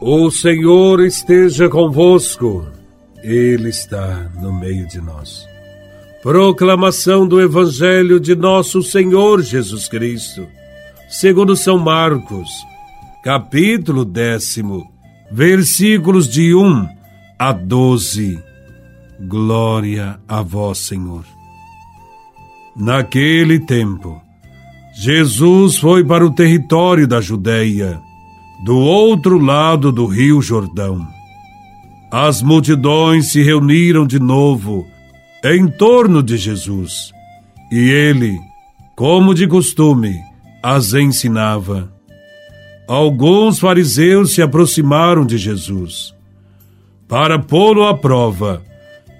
O Senhor esteja convosco, Ele está no meio de nós. Proclamação do Evangelho de Nosso Senhor Jesus Cristo, segundo São Marcos, capítulo décimo, versículos de 1 a 12. Glória a Vós, Senhor. Naquele tempo, Jesus foi para o território da Judéia do outro lado do rio Jordão. As multidões se reuniram de novo em torno de Jesus e ele, como de costume, as ensinava. Alguns fariseus se aproximaram de Jesus. Para pô-lo à prova,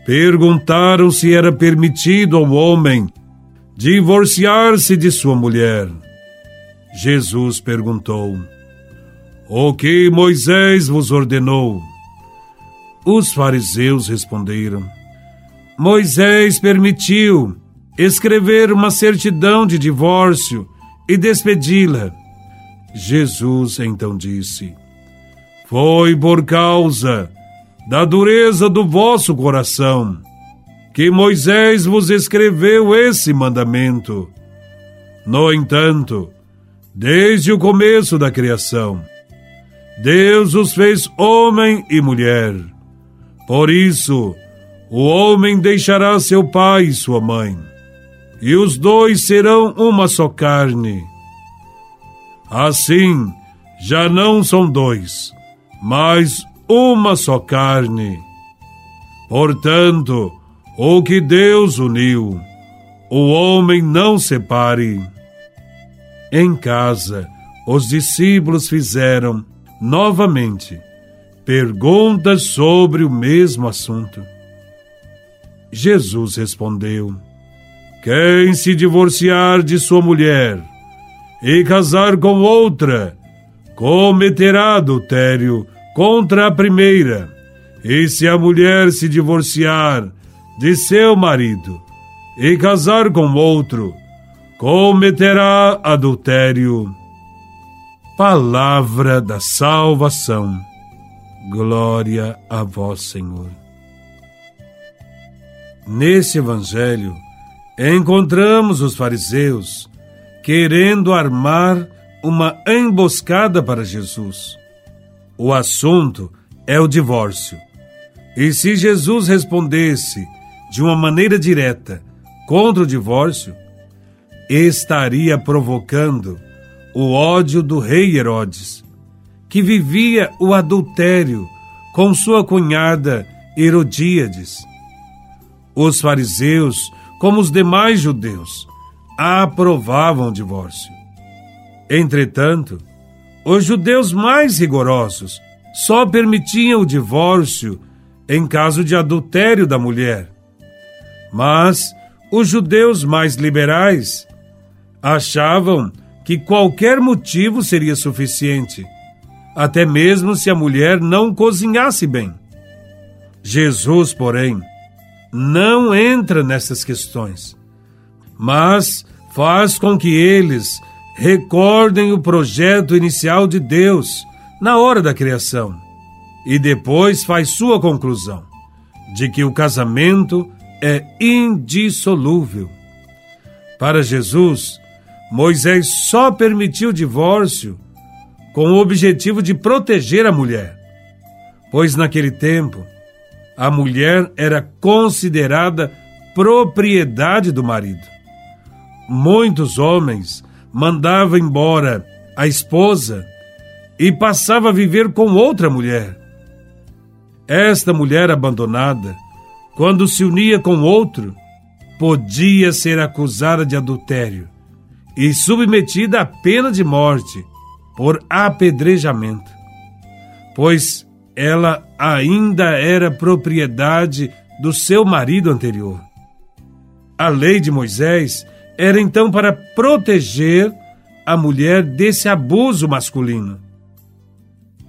perguntaram se era permitido ao homem divorciar-se de sua mulher. Jesus perguntou: o que Moisés vos ordenou? Os fariseus responderam: Moisés permitiu escrever uma certidão de divórcio e despedi-la. Jesus então disse: Foi por causa da dureza do vosso coração que Moisés vos escreveu esse mandamento. No entanto, desde o começo da criação, Deus os fez homem e mulher. Por isso, o homem deixará seu pai e sua mãe, e os dois serão uma só carne. Assim, já não são dois, mas uma só carne. Portanto, o que Deus uniu, o homem não separe. Em casa, os discípulos fizeram novamente perguntas sobre o mesmo assunto. Jesus respondeu: Quem se divorciar de sua mulher e casar com outra, cometerá adultério contra a primeira. E se a mulher se divorciar de seu marido e casar com outro, cometerá adultério Palavra da salvação. Glória a vós, Senhor. Nesse evangelho, encontramos os fariseus querendo armar uma emboscada para Jesus. O assunto é o divórcio. E se Jesus respondesse de uma maneira direta contra o divórcio, estaria provocando o ódio do rei Herodes, que vivia o adultério com sua cunhada Herodíades. Os fariseus, como os demais judeus, aprovavam o divórcio. Entretanto, os judeus mais rigorosos só permitiam o divórcio em caso de adultério da mulher. Mas os judeus mais liberais achavam que qualquer motivo seria suficiente, até mesmo se a mulher não cozinhasse bem. Jesus, porém, não entra nessas questões, mas faz com que eles recordem o projeto inicial de Deus na hora da criação e depois faz sua conclusão de que o casamento é indissolúvel. Para Jesus, Moisés só permitiu o divórcio com o objetivo de proteger a mulher, pois naquele tempo a mulher era considerada propriedade do marido. Muitos homens mandavam embora a esposa e passava a viver com outra mulher. Esta mulher abandonada, quando se unia com outro, podia ser acusada de adultério e submetida à pena de morte por apedrejamento, pois ela ainda era propriedade do seu marido anterior. A lei de Moisés era então para proteger a mulher desse abuso masculino.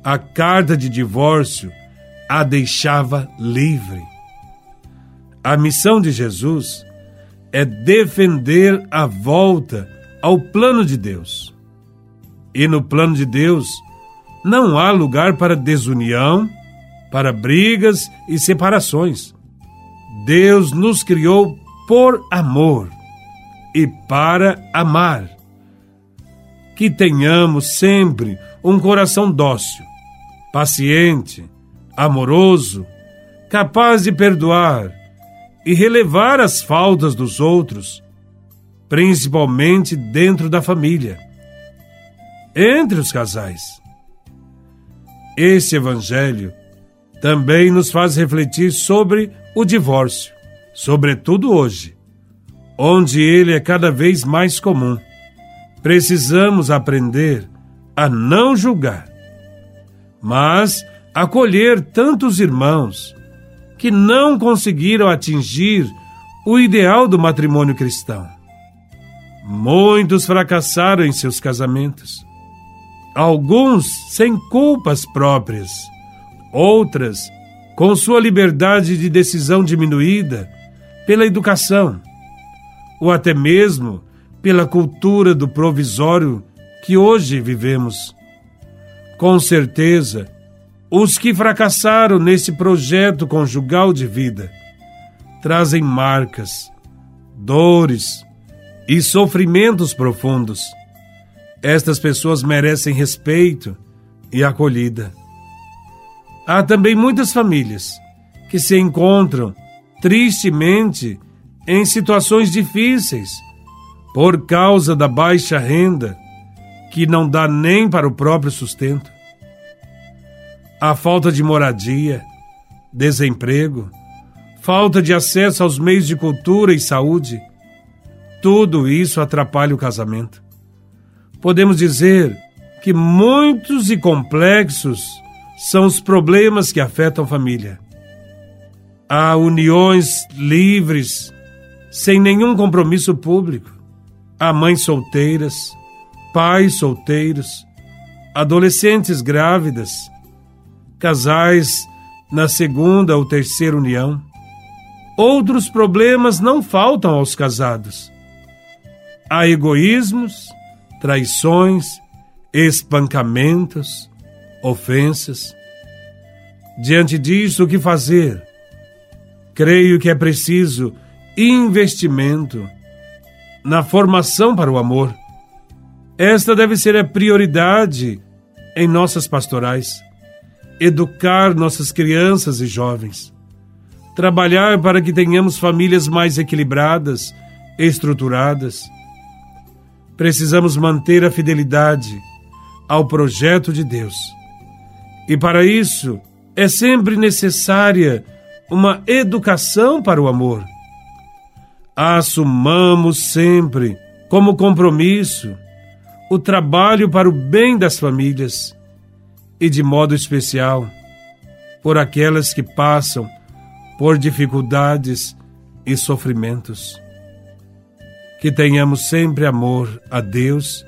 A carta de divórcio a deixava livre. A missão de Jesus é defender a volta ao plano de Deus. E no plano de Deus, não há lugar para desunião, para brigas e separações. Deus nos criou por amor e para amar. Que tenhamos sempre um coração dócil, paciente, amoroso, capaz de perdoar e relevar as faltas dos outros, principalmente dentro da família, entre os casais. Esse Evangelho também nos faz refletir sobre o divórcio, sobretudo hoje, onde ele é cada vez mais comum. Precisamos aprender a não julgar, mas acolher tantos irmãos que não conseguiram atingir o ideal do matrimônio cristão. Muitos fracassaram em seus casamentos. Alguns sem culpas próprias, outras com sua liberdade de decisão diminuída pela educação, ou até mesmo pela cultura do provisório que hoje vivemos. Com certeza, os que fracassaram nesse projeto conjugal de vida trazem marcas, dores e sofrimentos profundos. Estas pessoas merecem respeito e acolhida. Há também muitas famílias que se encontram tristemente em situações difíceis por causa da baixa renda que não dá nem para o próprio sustento a falta de moradia, desemprego, falta de acesso aos meios de cultura e saúde, tudo isso atrapalha o casamento. Podemos dizer que muitos e complexos são os problemas que afetam a família. Há uniões livres, sem nenhum compromisso público. Há mães solteiras, pais solteiros, adolescentes grávidas, casais na segunda ou terceira união. Outros problemas não faltam aos casados. Há egoísmos, traições, espancamentos, ofensas. Diante disso, o que fazer? Creio que é preciso investimento na formação para o amor. Esta deve ser a prioridade em nossas pastorais educar nossas crianças e jovens, trabalhar para que tenhamos famílias mais equilibradas, estruturadas. Precisamos manter a fidelidade ao projeto de Deus. E para isso é sempre necessária uma educação para o amor. Assumamos sempre como compromisso o trabalho para o bem das famílias e de modo especial por aquelas que passam por dificuldades e sofrimentos. Que tenhamos sempre amor a Deus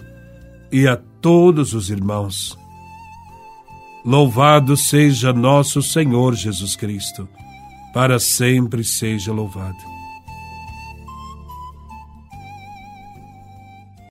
e a todos os irmãos. Louvado seja nosso Senhor Jesus Cristo, para sempre seja louvado.